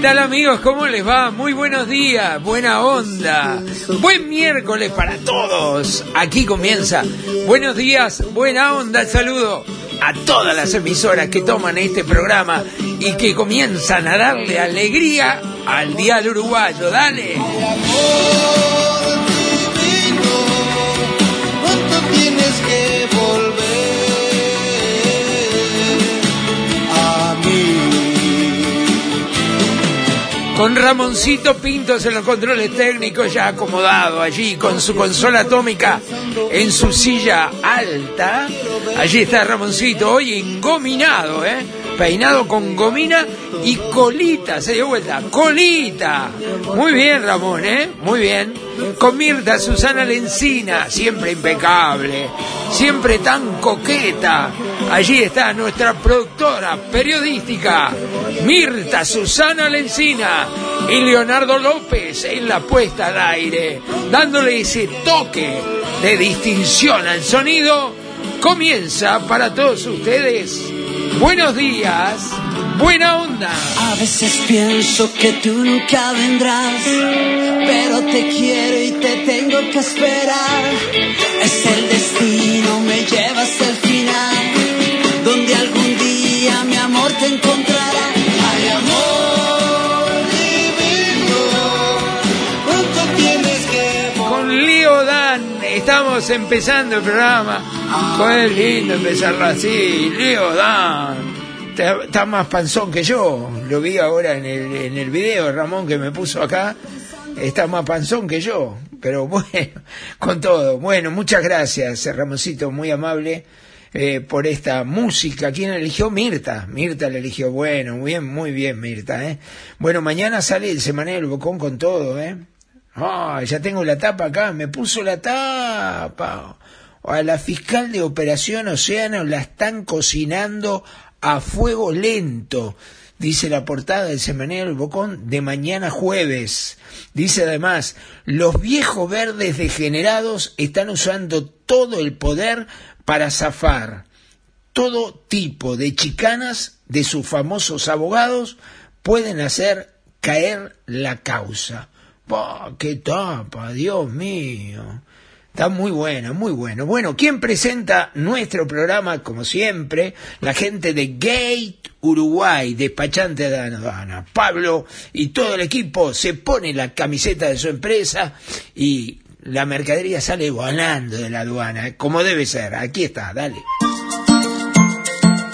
Tal amigos? ¿Cómo les va? Muy buenos días, buena onda. Buen miércoles para todos. Aquí comienza. Buenos días, buena onda. Saludo a todas las emisoras que toman este programa y que comienzan a darle alegría al dial uruguayo. Dale. Con Ramoncito Pintos en los controles técnicos ya acomodado allí con su consola atómica en su silla alta. Allí está Ramoncito, hoy engominado, ¿eh? Peinado con gomina y colita, se dio vuelta, colita. Muy bien, Ramón, ¿eh? Muy bien. Con Mirta Susana Lencina, siempre impecable, siempre tan coqueta. Allí está nuestra productora periodística, Mirta Susana Lencina y Leonardo López en la puesta al aire, dándole ese toque de distinción al sonido. Comienza para todos ustedes. Buenos días, buena onda. A veces pienso que tú nunca vendrás, pero te quiero y te tengo que esperar. Es el destino, me lleva hasta el final, donde algún día mi amor te encontrará. Empezando el programa. Fue lindo empezarlo así. Leo Dan. Está, más panzón que yo. Lo vi ahora en el, en el video, Ramón, que me puso acá. Está más panzón que yo. Pero bueno, con todo. Bueno, muchas gracias, Ramoncito, muy amable. eh, por esta música. ¿Quién eligió? Mirta. Mirta la eligió. Bueno, muy bien, muy bien, Mirta. ¿eh? Bueno, mañana sale el semanario del Bocón con todo, ¿eh? Ya tengo la tapa acá, me puso la tapa. A la fiscal de Operación Océano la están cocinando a fuego lento, dice la portada del semanario El Bocón de mañana jueves. Dice además, los viejos verdes degenerados están usando todo el poder para zafar todo tipo de chicanas de sus famosos abogados pueden hacer caer la causa. ¡Bah, ¡Qué tapa, Dios mío! Está muy bueno, muy bueno. Bueno, ¿quién presenta nuestro programa? Como siempre, la gente de Gate Uruguay, despachante de aduana. Pablo y todo el equipo se pone la camiseta de su empresa y la mercadería sale volando de la aduana, como debe ser. Aquí está, dale.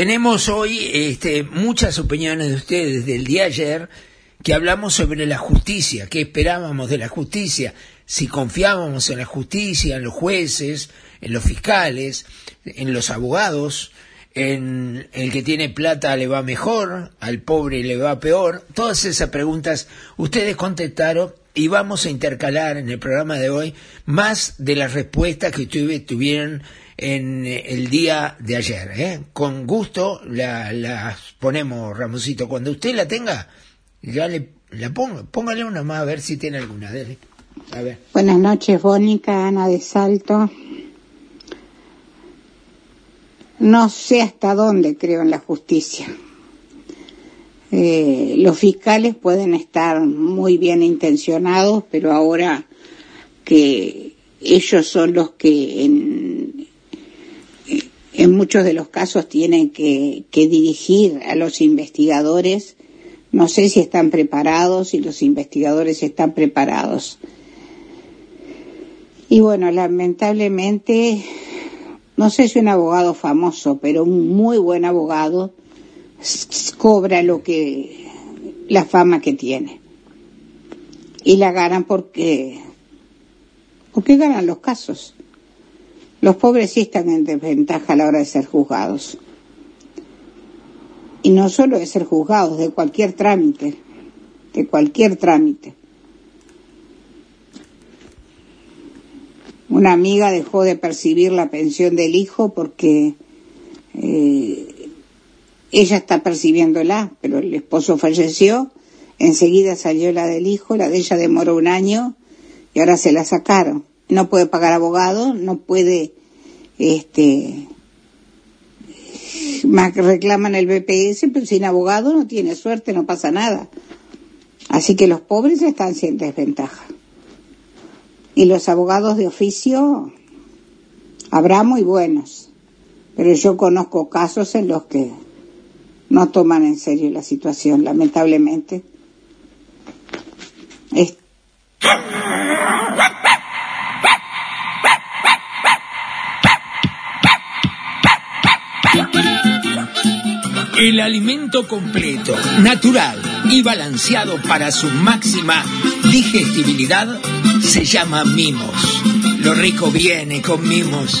Tenemos hoy este, muchas opiniones de ustedes del día ayer que hablamos sobre la justicia, qué esperábamos de la justicia, si confiábamos en la justicia, en los jueces, en los fiscales, en los abogados, en el que tiene plata le va mejor, al pobre le va peor. Todas esas preguntas ustedes contestaron y vamos a intercalar en el programa de hoy más de las respuestas que tuvieron en el día de ayer. ¿eh? Con gusto las la ponemos, Ramosito. Cuando usted la tenga, ya le la pongo. Póngale una más a ver si tiene alguna. Dele. A ver. Buenas noches, Bónica, Ana de Salto. No sé hasta dónde creo en la justicia. Eh, los fiscales pueden estar muy bien intencionados, pero ahora que ellos son los que en, en muchos de los casos tienen que, que dirigir a los investigadores, no sé si están preparados, si los investigadores están preparados. Y bueno, lamentablemente, no sé si un abogado famoso, pero un muy buen abogado cobra lo que la fama que tiene. Y la ganan porque porque ganan los casos los pobres sí están en desventaja a la hora de ser juzgados y no solo de ser juzgados de cualquier trámite de cualquier trámite una amiga dejó de percibir la pensión del hijo porque eh, ella está percibiéndola, pero el esposo falleció, enseguida salió la del hijo, la de ella demoró un año y ahora se la sacaron. No puede pagar abogado, no puede, este, más reclaman el BPS, pero sin abogado no tiene suerte, no pasa nada. Así que los pobres están sin desventaja. Y los abogados de oficio habrá muy buenos, pero yo conozco casos en los que no toman en serio la situación, lamentablemente. El alimento completo, natural y balanceado para su máxima digestibilidad se llama mimos. Lo rico viene con mimos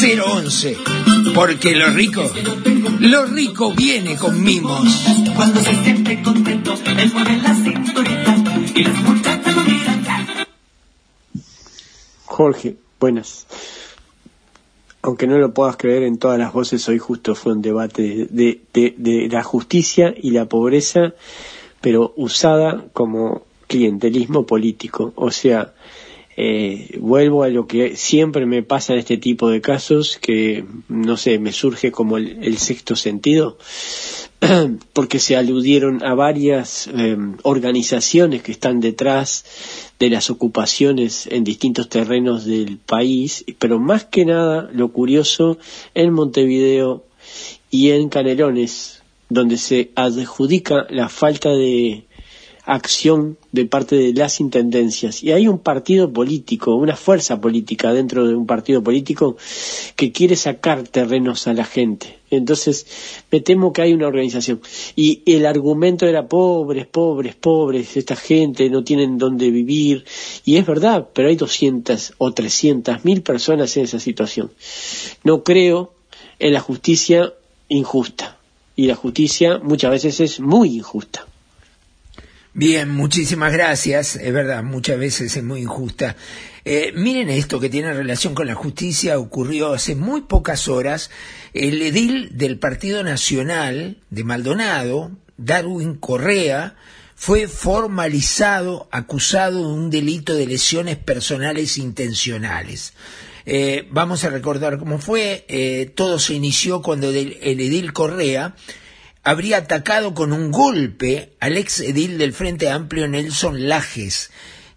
011. Porque lo rico, lo rico viene con mimos. Cuando se siente contento, él mueve la cinturita y las muchachas lo miran. Jorge, buenas. Aunque no lo puedas creer, en todas las voces hoy justo fue un debate de, de, de la justicia y la pobreza, pero usada como clientelismo político. O sea, eh, vuelvo a lo que siempre me pasa en este tipo de casos, que no sé, me surge como el, el sexto sentido, porque se aludieron a varias eh, organizaciones que están detrás de las ocupaciones en distintos terrenos del país, pero más que nada, lo curioso, en Montevideo y en Canelones, donde se adjudica la falta de acción de parte de las intendencias. Y hay un partido político, una fuerza política dentro de un partido político que quiere sacar terrenos a la gente. Entonces, me temo que hay una organización. Y el argumento era pobres, pobres, pobres, esta gente no tienen dónde vivir. Y es verdad, pero hay 200 o 300 mil personas en esa situación. No creo en la justicia injusta. Y la justicia muchas veces es muy injusta. Bien, muchísimas gracias. Es verdad, muchas veces es muy injusta. Eh, miren esto que tiene relación con la justicia. Ocurrió hace muy pocas horas. El edil del Partido Nacional de Maldonado, Darwin Correa, fue formalizado, acusado de un delito de lesiones personales intencionales. Eh, vamos a recordar cómo fue. Eh, todo se inició cuando el, el edil Correa habría atacado con un golpe al ex edil del Frente Amplio Nelson Lajes,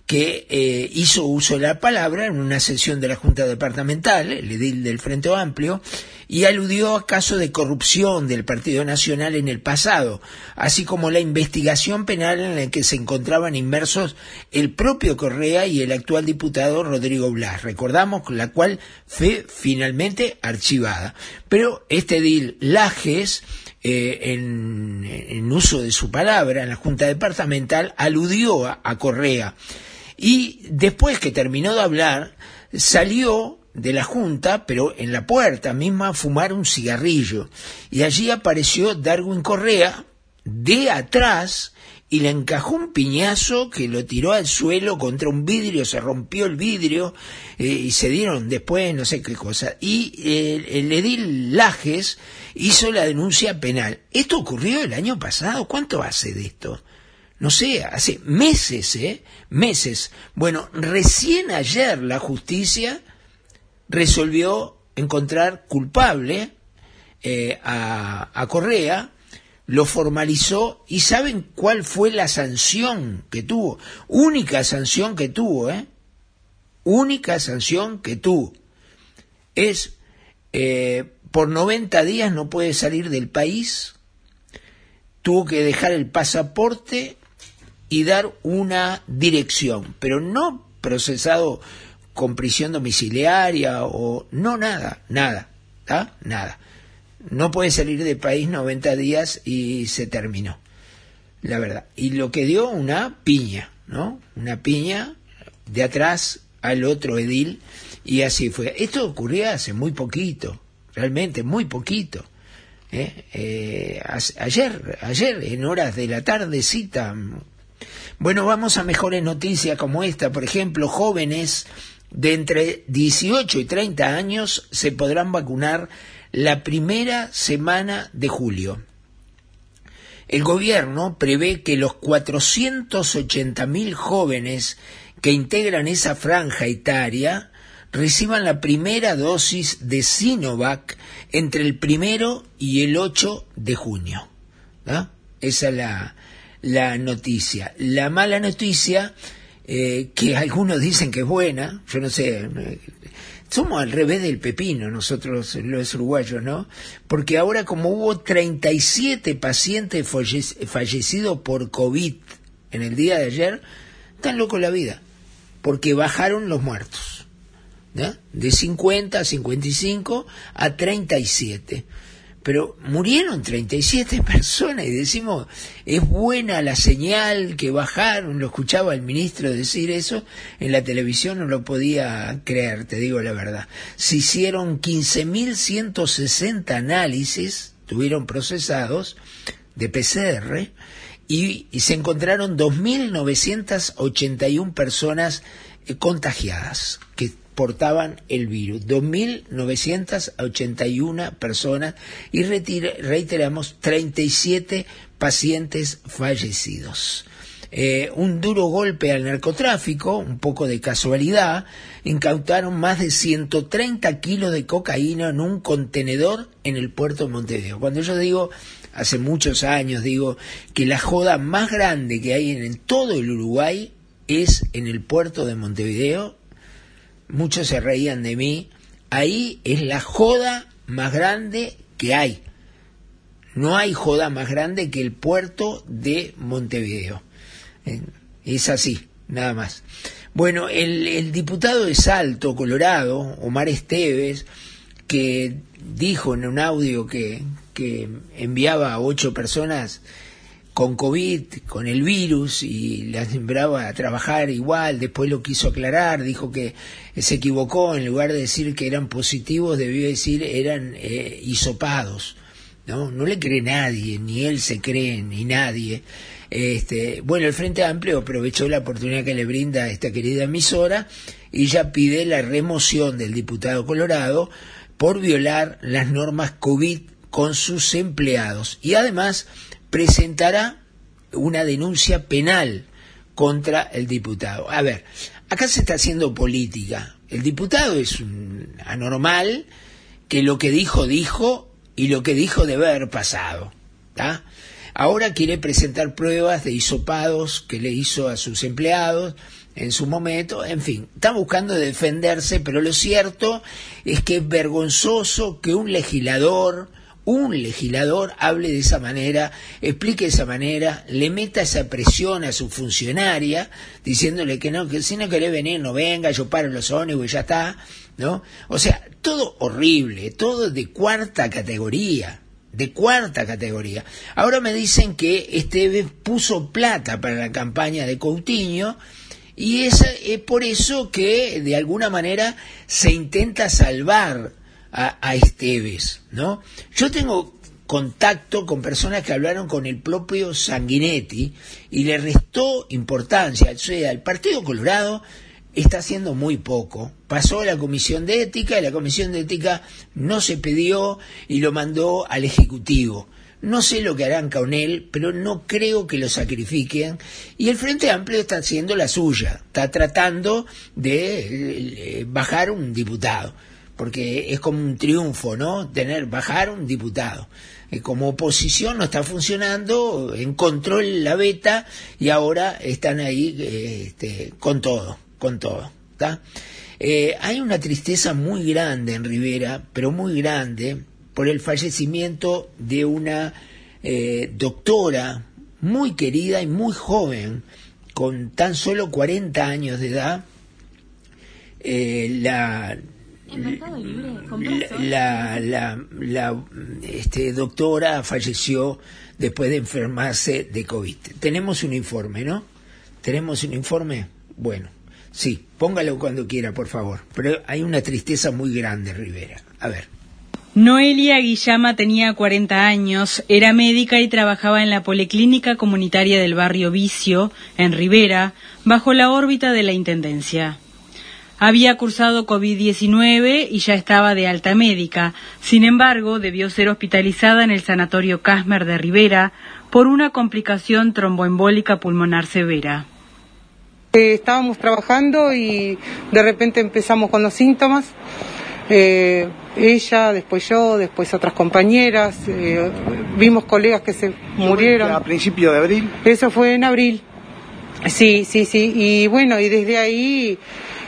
que eh, hizo uso de la palabra en una sesión de la Junta Departamental, el edil del Frente Amplio, y aludió a casos de corrupción del Partido Nacional en el pasado, así como la investigación penal en la que se encontraban inmersos el propio Correa y el actual diputado Rodrigo Blas. Recordamos la cual fue finalmente archivada. Pero este edil Lajes eh, en, uso de su palabra en la Junta Departamental, aludió a, a, Correa. Y después que terminó de hablar, salió de la Junta, pero en la puerta misma, a fumar un cigarrillo. Y allí apareció Darwin Correa de atrás y le encajó un piñazo que lo tiró al suelo contra un vidrio, se rompió el vidrio eh, y se dieron después no sé qué cosa. Y eh, el edil Lajes hizo la denuncia penal. Esto ocurrió el año pasado. ¿Cuánto hace de esto? No sé, hace meses, ¿eh? Meses. Bueno, recién ayer la justicia resolvió encontrar culpable eh, a, a Correa lo formalizó y ¿saben cuál fue la sanción que tuvo? Única sanción que tuvo, ¿eh? Única sanción que tuvo. Es eh, por 90 días no puede salir del país, tuvo que dejar el pasaporte y dar una dirección, pero no procesado con prisión domiciliaria o no nada, nada. Nada no puede salir del país 90 días y se terminó. La verdad. Y lo que dio una piña, ¿no? Una piña de atrás al otro edil y así fue. Esto ocurría hace muy poquito, realmente muy poquito. ¿eh? Eh, ayer, ayer, en horas de la tardecita. Bueno, vamos a mejores noticias como esta. Por ejemplo, jóvenes de entre 18 y 30 años se podrán vacunar la primera semana de julio. El gobierno prevé que los 480.000 jóvenes que integran esa franja etaria reciban la primera dosis de Sinovac entre el primero y el 8 de junio. Esa es la, noticia. La mala noticia, eh, que algunos dicen que es buena, yo no sé, somos al revés del pepino nosotros los uruguayos, ¿no? Porque ahora como hubo 37 pacientes fallecidos por COVID en el día de ayer, tan loco la vida, porque bajaron los muertos. De 50 a 55 a 37 pero murieron 37 personas y decimos, es buena la señal que bajaron, lo escuchaba el ministro decir eso, en la televisión no lo podía creer, te digo la verdad. Se hicieron 15.160 análisis, tuvieron procesados de PCR, y, y se encontraron 2.981 personas eh, contagiadas, que portaban el virus. 2.981 personas y reiteramos 37 pacientes fallecidos. Eh, un duro golpe al narcotráfico, un poco de casualidad, incautaron más de 130 kilos de cocaína en un contenedor en el puerto de Montevideo. Cuando yo digo, hace muchos años, digo que la joda más grande que hay en todo el Uruguay es en el puerto de Montevideo muchos se reían de mí, ahí es la joda más grande que hay. No hay joda más grande que el puerto de Montevideo. Es así, nada más. Bueno, el, diputado de Salto, Colorado, Omar Esteves, que dijo en un audio que, que enviaba a ocho personas con COVID, con el virus, y las sembraba a trabajar igual, después lo quiso aclarar, dijo que se equivocó, en lugar de decir que eran positivos, debió decir eran eh, hisopados. ¿no? no le cree nadie, ni él se cree, ni nadie. Este, bueno, el Frente Amplio aprovechó la oportunidad que le brinda esta querida emisora y ya pide la remoción del diputado Colorado por violar las normas COVID con sus empleados. Y además presentará una denuncia penal contra el diputado. A ver, acá se está haciendo política. El diputado es un anormal que lo que dijo dijo y lo que dijo debe haber pasado. Ahora quiere presentar pruebas de hisopados que le hizo a sus empleados en su momento, en fin, está buscando defenderse, pero lo cierto es que es vergonzoso que un legislador, un legislador hable de esa manera, explique de esa manera, le meta esa presión a su funcionaria, diciéndole que no, que si no quiere venir, no venga, yo paro los ónibus y ya está, ¿no? O sea, todo horrible, todo de cuarta categoría, de cuarta categoría. Ahora me dicen que Esteves puso plata para la campaña de Coutinho, y es, es por eso que de alguna manera se intenta salvar a, Esteves, ¿no? Yo tengo contacto con personas que hablaron con el propio Sanguinetti y le restó importancia. O sea, el Partido Colorado está haciendo muy poco. Pasó a la Comisión de Ética y la Comisión de Ética no se pidió y lo mandó al Ejecutivo. No sé lo que harán con él, pero no creo que lo sacrifiquen. Y el Frente Amplio está haciendo la suya, está tratando de eh, bajar un diputado, porque es como un triunfo, ¿no? Tener, bajar un diputado. Eh, como oposición no está funcionando, encontró la beta y ahora están ahí eh, este, con todo, con todo. Eh, hay una tristeza muy grande en Rivera, pero muy grande, por el fallecimiento de una doctora muy querida y muy joven, con tan solo 40 años de edad. Eh, la, la, la, la, este, doctora falleció después de enfermarse de COVID. Tenemos un informe, ¿no? ¿Tenemos un informe? Bueno, sí, póngalo cuando quiera, por favor. Pero hay una tristeza muy grande, Rivera. A ver. Noelia Guillama tenía 40 años, era médica y trabajaba en la Policlínica Comunitaria del barrio Vicio, en Rivera, bajo la órbita de la Intendencia. Había cursado COVID-19 y ya estaba de alta médica. Sin embargo, debió ser hospitalizada en el Sanatorio Casmer de Rivera por una complicación tromboembólica pulmonar severa. Eh, estábamos trabajando y de repente empezamos con los síntomas. Eh, ella, después yo, después otras compañeras, eh, vimos colegas que se murieron. ¿A principio de abril? Eso fue en abril. Sí, sí, sí. Y bueno, y desde ahí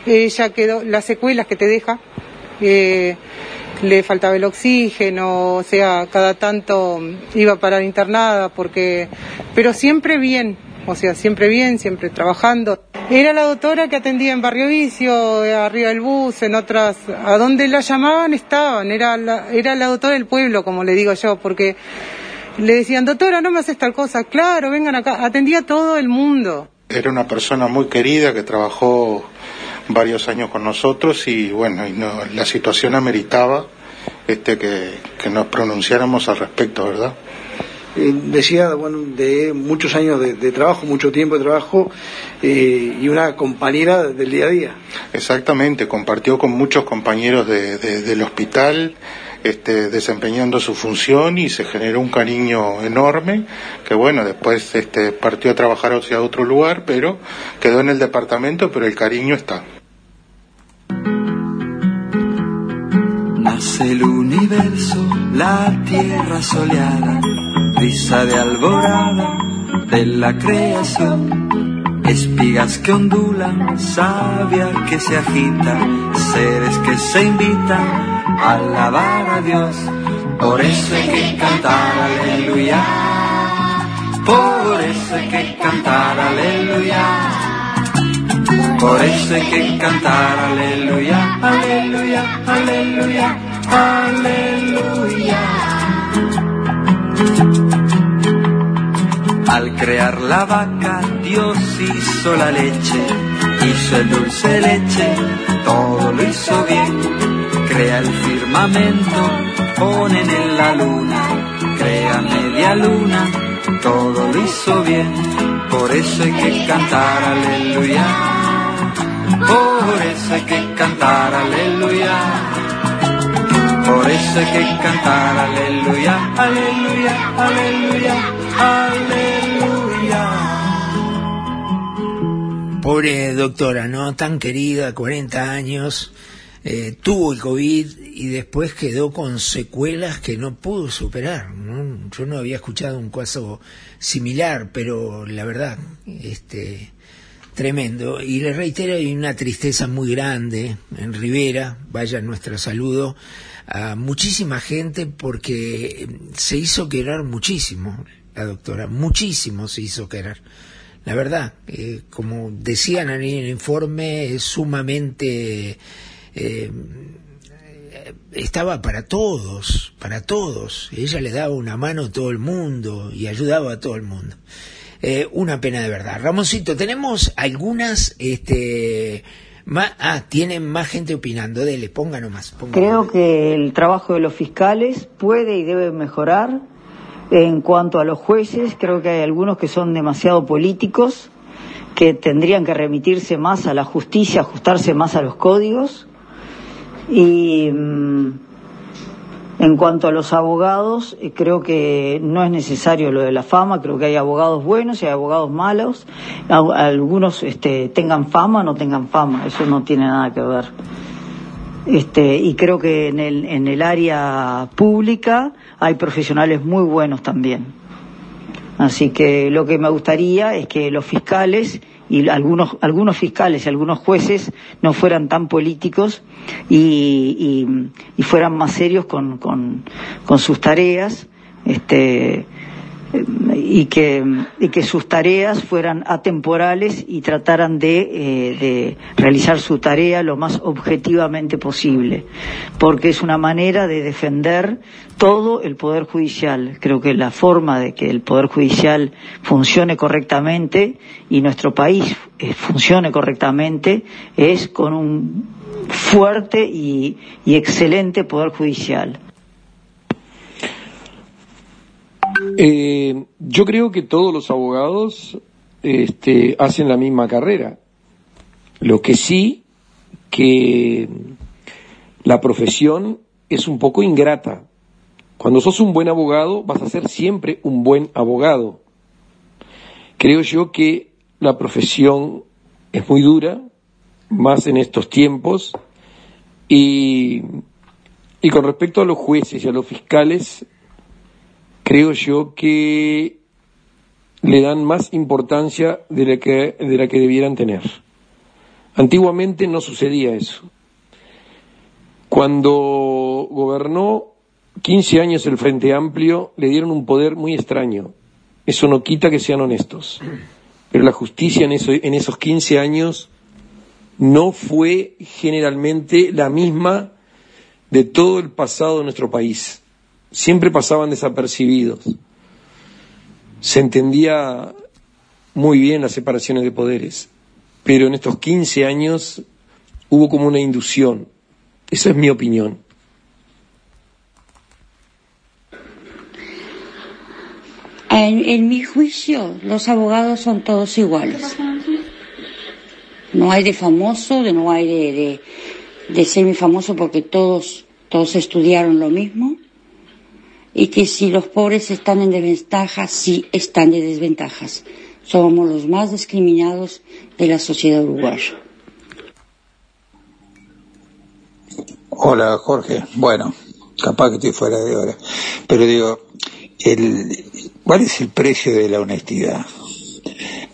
ella quedó, las secuelas que te deja, eh, le faltaba el oxígeno, o sea, cada tanto iba a parar internada, porque, pero siempre bien, o sea, siempre bien, siempre trabajando. Era la doctora que atendía en Barrio Vicio, arriba del bus, en otras, a donde la llamaban estaban, era la, era la doctora del pueblo, como le digo yo, porque le decían, doctora, no me haces tal cosa, claro, vengan acá, atendía a todo el mundo. Era una persona muy querida que trabajó varios años con nosotros y bueno, y no, la situación ameritaba este que, que nos pronunciáramos al respecto, ¿verdad? Eh, decía, bueno, de muchos años de, de trabajo, mucho tiempo de trabajo eh, y una compañera del día a día. Exactamente, compartió con muchos compañeros de, de, del hospital, este, desempeñando su función y se generó un cariño enorme, que bueno, después este, partió a trabajar hacia otro lugar, pero quedó en el departamento, pero el cariño está. El universo, la tierra soleada, risa de alborada de la creación, espigas que ondulan, savia que se agita, seres que se invitan a alabar a Dios. Por eso hay que cantar aleluya, por eso hay que cantar aleluya. Por eso hay que cantar aleluya, aleluya, aleluya, aleluya. Al crear la vaca, Dios hizo la leche, hizo el dulce leche, todo lo hizo bien. Crea el firmamento, ponen en la luna, crea media luna, todo lo hizo bien. Por eso hay que cantar aleluya. Por eso hay que cantar aleluya. Por eso hay que cantar aleluya, aleluya, aleluya, aleluya. Pobre doctora, ¿no? Tan querida, 40 años, eh, tuvo el COVID y después quedó con secuelas que no pudo superar. ¿no? Yo no había escuchado un caso similar, pero la verdad, este, Tremendo. Y le reitero, hay una tristeza muy grande en Rivera, vaya nuestro saludo a muchísima gente porque se hizo querer muchísimo la doctora, muchísimo se hizo querer. La verdad, eh, como decían en el informe, es sumamente... Eh, estaba para todos, para todos. Ella le daba una mano a todo el mundo y ayudaba a todo el mundo. Eh, una pena de verdad. Ramoncito, tenemos algunas, este, ah, tienen más gente opinando. Dele, ponga nomás. ponga Creo que el trabajo de los fiscales puede y debe mejorar. En cuanto a los jueces, creo que hay algunos que son demasiado políticos, que tendrían que remitirse más a la justicia, ajustarse más a los códigos. Y mm, en cuanto a los abogados, eh, creo que no es necesario lo de la fama, creo que hay abogados buenos y hay abogados malos. Algunos este, tengan fama no tengan fama, eso no tiene nada que ver. Este, y creo que en el, en el área pública hay profesionales muy buenos también. Así que lo que me gustaría es que los fiscales y algunos, algunos fiscales y algunos jueces no fueran tan políticos y, y- y fueran más serios con, con, con sus tareas. Este, y que, y que sus tareas fueran atemporales y trataran de, eh, de realizar su tarea lo más objetivamente posible, porque es una manera de defender todo el Poder Judicial. Creo que la forma de que el Poder Judicial funcione correctamente y nuestro país eh, funcione correctamente es con un fuerte y, y excelente Poder Judicial. Eh, yo creo que todos los abogados este, hacen la misma carrera. Lo que sí que la profesión es un poco ingrata. Cuando sos un buen abogado vas a ser siempre un buen abogado. Creo yo que la profesión es muy dura, más en estos tiempos, y, y con respecto a los jueces y a los fiscales, creo yo que le dan más importancia de la que, de la que debieran tener. Antiguamente no sucedía eso. Cuando gobernó 15 años el Frente Amplio, le dieron un poder muy extraño. Eso no quita que sean honestos. Pero la justicia en, en esos 15 años no fue generalmente la misma de todo el pasado de nuestro país siempre pasaban desapercibidos. Se entendía muy bien las separaciones de poderes, pero en estos 15 años hubo como una inducción. Esa es mi opinión. En, mi juicio, los abogados son todos iguales. No hay de famoso, de, no hay de, de, de semifamoso porque todos, todos estudiaron lo mismo. Y que si los pobres están en desventaja, sí están de desventajas. Somos los más discriminados de la sociedad uruguaya. Hola Jorge, bueno, capaz que estoy fuera de hora, pero digo, el, ¿cuál es el precio de la honestidad?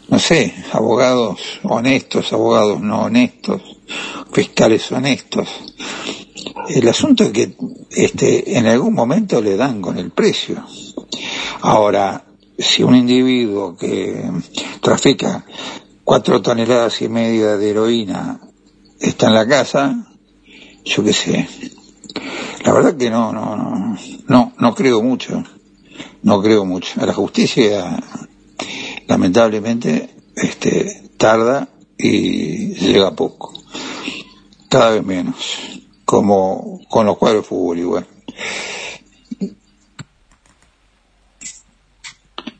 No sé, abogados honestos, abogados no honestos, fiscales honestos. El asunto es que este, en algún momento le dan con el precio. Ahora, si un individuo que trafica cuatro toneladas y media de heroína está en la casa, yo qué sé. La verdad que no, no, no, no, no creo mucho. No creo mucho. A la justicia, lamentablemente, este, tarda y llega poco. Cada vez menos. Como con los cuadros de fútbol igual.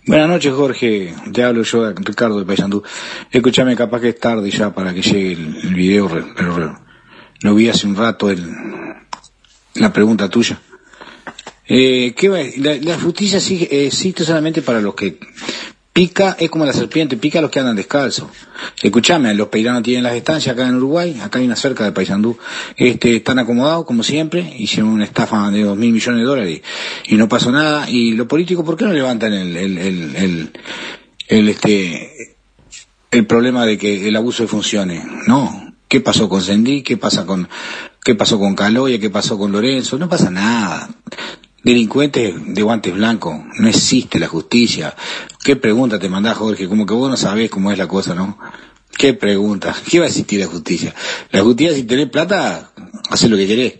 Buenas noches, Jorge. Te hablo yo, Ricardo de Paysandú. Escúchame, capaz que es tarde ya para que llegue el, el video, re- lo vi hace un rato el, la pregunta tuya. Eh, ¿qué va? La, la justicia sí, eh, existe solamente para los que pica, es como la serpiente, pica a los que andan descalzos. Escuchame, los peiranos tienen las estancias acá en Uruguay, acá hay una cerca de Paysandú, este, están acomodados como siempre, hicieron una estafa de dos mil millones de dólares y, no pasó nada. Y los políticos, ¿por qué no levantan el, el, el, el, este, el problema de que el abuso funcione. No. ¿Qué pasó con Sendí? ¿Qué pasa con, qué pasó con Caloya? ¿Qué pasó con Lorenzo? No pasa nada. Delincuentes de guantes blancos, no existe la justicia. ¿Qué pregunta te mandás, Jorge? Como que vos no sabés cómo es la cosa, ¿no? ¿Qué pregunta? ¿Qué va a existir la justicia? La justicia, si tenés plata, hace lo que querés.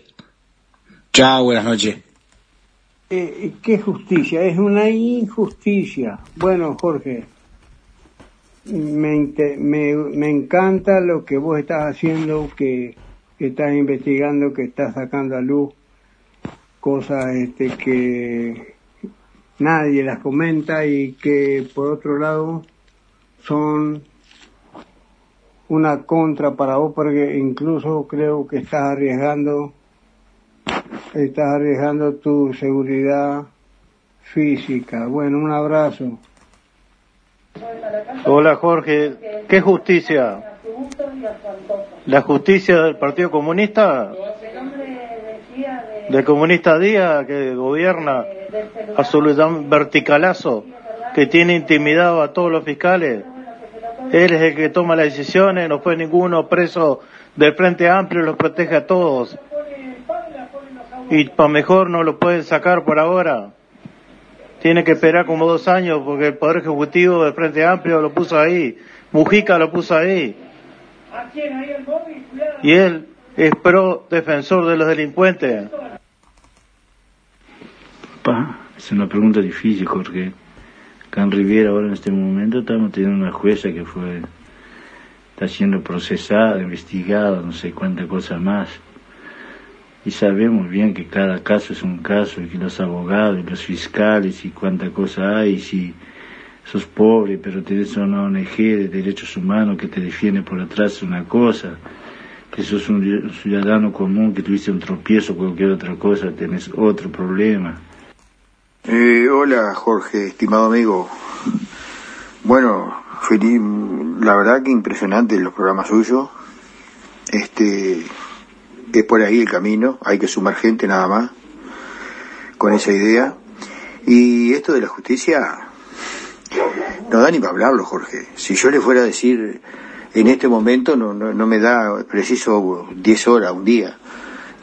Chao, buenas noches. Eh, ¿Qué justicia? Es una injusticia. Bueno, Jorge, me, me, me encanta lo que vos estás haciendo, que, que estás investigando, que estás sacando a luz cosas este, que nadie las comenta y que por otro lado son una contra para vos porque incluso creo que estás arriesgando estás arriesgando tu seguridad física. Bueno, un abrazo. Hola Jorge, ¿qué justicia? ¿La justicia del Partido Comunista? ¿Del comunista Díaz que gobierna a su verticalazo, que tiene intimidado a todos los fiscales? Él es el que toma las decisiones, no fue ninguno preso del Frente Amplio, los protege a todos. Y para mejor no lo pueden sacar por ahora. Tiene que esperar como dos años porque el Poder Ejecutivo del Frente Amplio lo puso ahí. Mujica lo puso ahí. Y él es pro defensor de los delincuentes. Es una pregunta difícil, Jorge. En Riviera ahora en este momento estamos teniendo una jueza que fue, está siendo procesada, investigada, no sé cuánta cosa más. Y sabemos bien que cada caso es un caso y que los abogados y los fiscales y cuánta cosa hay, y si sos pobre pero tenés una ONG de derechos humanos que te defiende por atrás una cosa, que sos un ciudadano común que tuviste un tropiezo o cualquier otra cosa, tenés otro problema. Eh, hola Jorge, estimado amigo. Bueno, feliz, la verdad que impresionante los programas suyos. Este, es por ahí el camino, hay que sumar gente nada más con esa idea. Y esto de la justicia no da ni para hablarlo, Jorge. Si yo le fuera a decir en este momento, no, no, no me da preciso 10 horas, un día.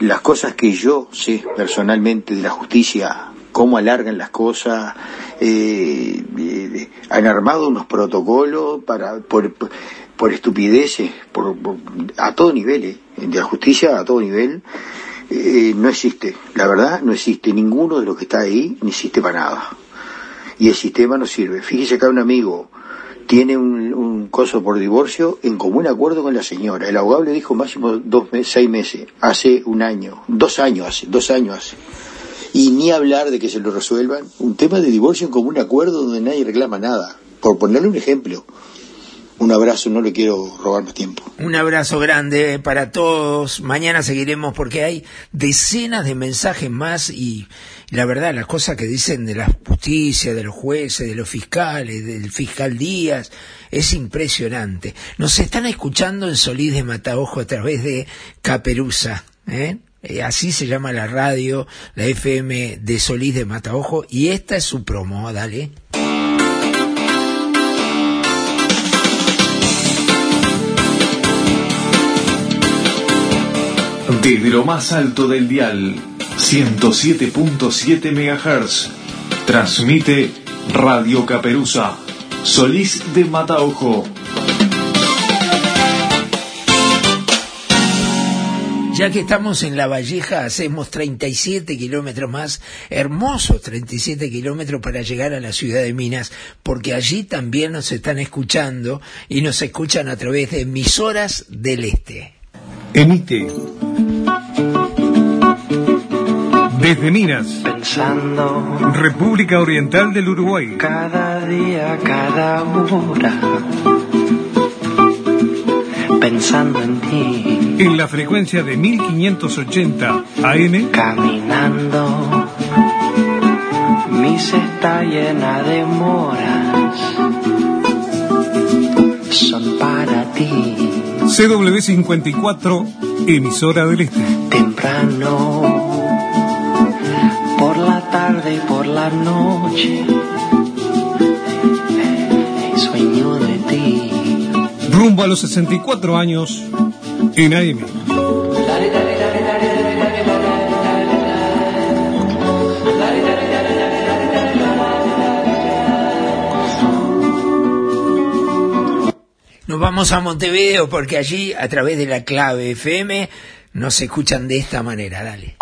Las cosas que yo sé personalmente de la justicia, cómo alargan las cosas, eh, eh, han armado unos protocolos para por, estupideces, por, por- a todo nivel, eh, de la justicia a todo nivel, eh, no existe. La verdad, no existe ninguno de los que está ahí, ni existe para nada. Y el sistema no sirve. Fíjese que un amigo tiene un, un coso por divorcio en común acuerdo con la señora. El abogado le dijo máximo dos seis meses, hace un año, dos años hace, dos años hace. Y ni hablar de que se lo resuelvan. Un tema de divorcio en común acuerdo donde nadie reclama nada. Por ponerle un ejemplo. Un abrazo, no le quiero robar más tiempo. Un abrazo grande para todos. Mañana seguiremos porque hay decenas de mensajes más y la verdad, las cosas que dicen de la justicia, de los jueces, de los fiscales, del fiscal Díaz, es impresionante. Nos están escuchando en Solís de Mataojo a través de Caperuza, ¿eh? Eh, Así se llama la radio, la FM de Solís de Mataojo, y esta es su promo, dale. Desde lo más alto del dial, 107.7 MHz, transmite Radio Caperuza, Solís de Mataojo. Ya que estamos en La Valleja, hacemos 37 kilómetros más, hermosos 37 kilómetros para llegar a la ciudad de Minas, porque allí también nos están escuchando y nos escuchan a través de emisoras del Este. Emite desde Minas, República Oriental del Uruguay. Cada día, cada hora, pensando en ti, En la frecuencia de 1580 AM. caminando, mi cesta llena de moras, son para ti, CW54, emisora del Este. temprano, por la tarde y por la noche, Rumbo a los 64 años en AM. Nos vamos a Montevideo porque allí, a través de la clave FM, nos escuchan de esta manera. Dale.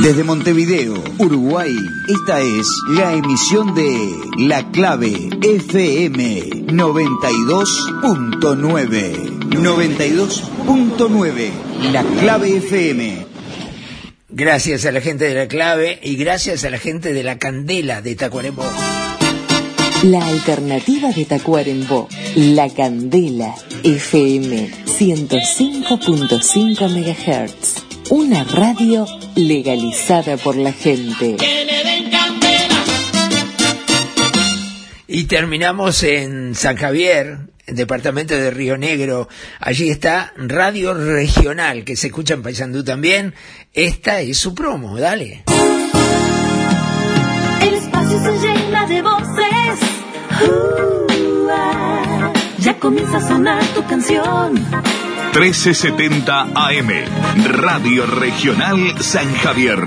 Desde Montevideo, Uruguay, esta es la emisión de La Clave FM 92.9. 92.9, La Clave FM. Gracias a la gente de la clave y gracias a la gente de la candela de Tacuarembó. La alternativa de Tacuarembó, La Candela, FM 105.5 MHz. Una radio legalizada por la gente. Y terminamos en San Javier, departamento de Río Negro. Allí está Radio Regional, que se escucha en Paysandú también. Esta es su promo, dale. El espacio se llena de voces. Uh, ah. ya comienza a sonar tu canción. 1370 AM, Radio Regional San Javier.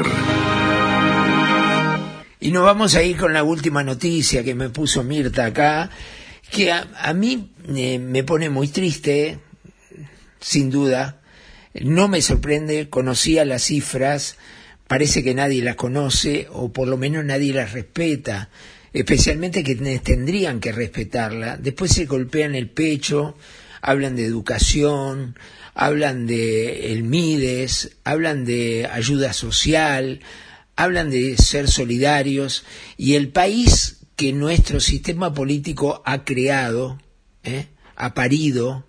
Y nos vamos a ir con la última noticia que me puso Mirta acá, que a, mí eh, me pone muy triste, sin duda. No me sorprende, conocía las cifras, parece que nadie las conoce, o por lo menos nadie las respeta, especialmente que tendrían que respetarla. Después se golpean el pecho, hablan de educación, hablan de el MIDES, hablan de ayuda social, hablan de ser solidarios y el país que nuestro sistema político ha creado, ¿eh? ha parido,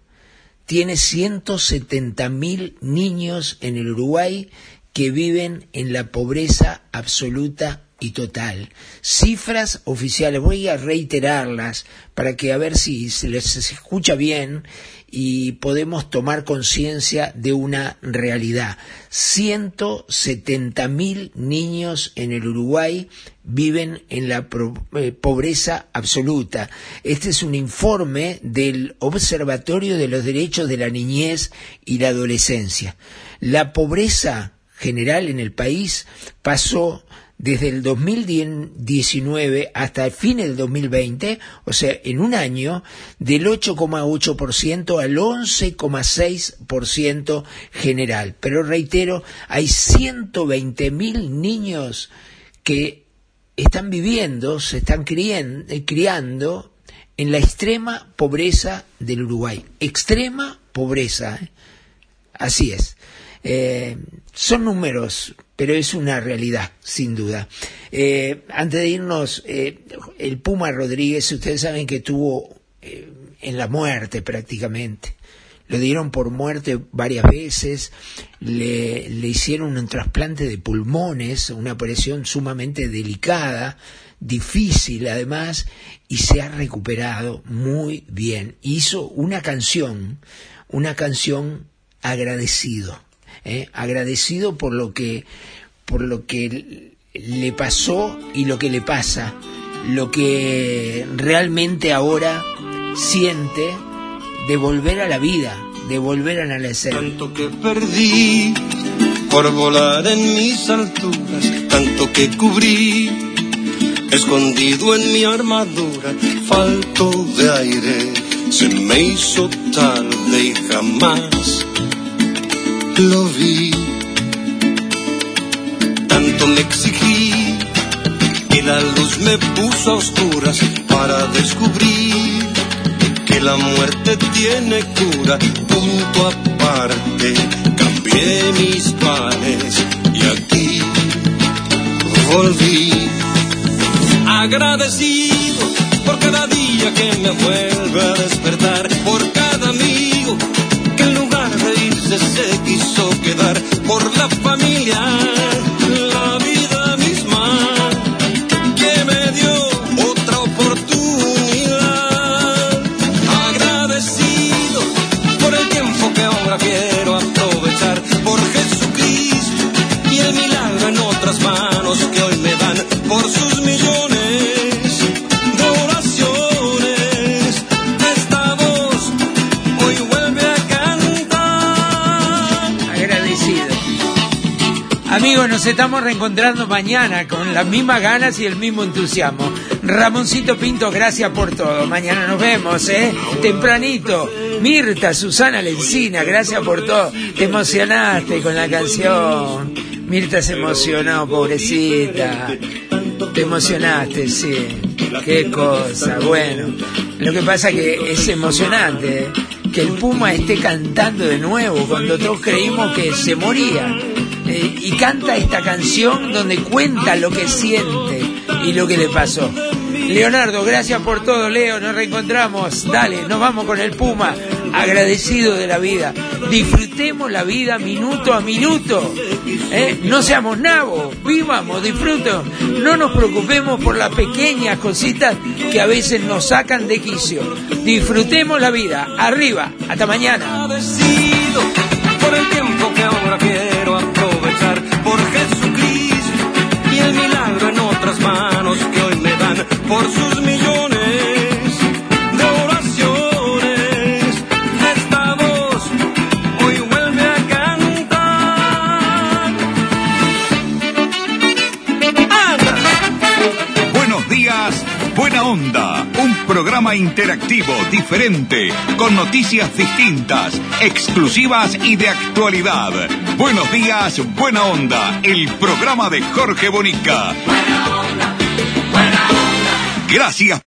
tiene 170 mil niños en el Uruguay que viven en la pobreza absoluta y total. Cifras oficiales, voy a reiterarlas para que a ver si se les escucha bien y podemos tomar conciencia de una realidad. 170 mil niños en el Uruguay viven en la eh, pobreza absoluta. Este es un informe del Observatorio de los Derechos de la Niñez y la Adolescencia. La pobreza general en el país pasó desde el 2019 hasta el fin del 2020, o sea, en un año, del 8,8% al 11,6% general. Pero reitero, hay 120.000 niños que están viviendo, se están criando en la extrema pobreza del Uruguay. Extrema pobreza. ¿eh? Así es. Eh, son números, pero es una realidad, sin duda. Eh, antes de irnos, eh, el Puma Rodríguez, ustedes saben que estuvo eh, en la muerte prácticamente. Lo dieron por muerte varias veces, le, le hicieron un trasplante de pulmones, una operación sumamente delicada, difícil además, y se ha recuperado muy bien. Hizo una canción, una canción agradecido ¿eh? agradecido por lo que por lo que le pasó y lo que le pasa, lo que realmente ahora siente de volver a la vida, de volver a nacer. Tanto que perdí por volar en mis alturas, tanto que cubrí, escondido en mi armadura, falto de aire, se me hizo tarde y jamás lo vi. Tanto le exigí y la luz me puso a oscuras para descubrir que la muerte tiene cura. Punto aparte, cambié mis planes y aquí volví. Agradecido por cada día que me vuelve a despertar, estamos reencontrando mañana con las mismas ganas y el mismo entusiasmo. Ramoncito Pinto, gracias por todo. Mañana nos vemos, ¿eh? Tempranito. Mirta, Susana Lencina, gracias por todo. Te emocionaste con la canción. Mirta se emocionó, pobrecita. Te emocionaste, sí. Qué cosa, bueno. Lo que pasa que es emocionante ¿eh? que el Puma esté cantando de nuevo cuando todos creímos que se moría. Eh, y canta esta canción donde cuenta lo que siente y lo que le pasó. Leonardo, gracias por todo, Leo, nos reencontramos. Dale, nos vamos con el Puma, agradecido de la vida. Disfrutemos la vida minuto a minuto. ¿eh? No seamos nabos, vivamos, disfrutemos. No nos preocupemos por las pequeñas cositas que a veces nos sacan de quicio. Disfrutemos la vida. Arriba, hasta mañana. Por sus millones de oraciones. Esta voz hoy vuelve a cantar. Buenos días, buena onda. Un programa interactivo, diferente, con noticias distintas, exclusivas y de actualidad. Buenos días, buena onda. El programa de Jorge Bonica. Gracias.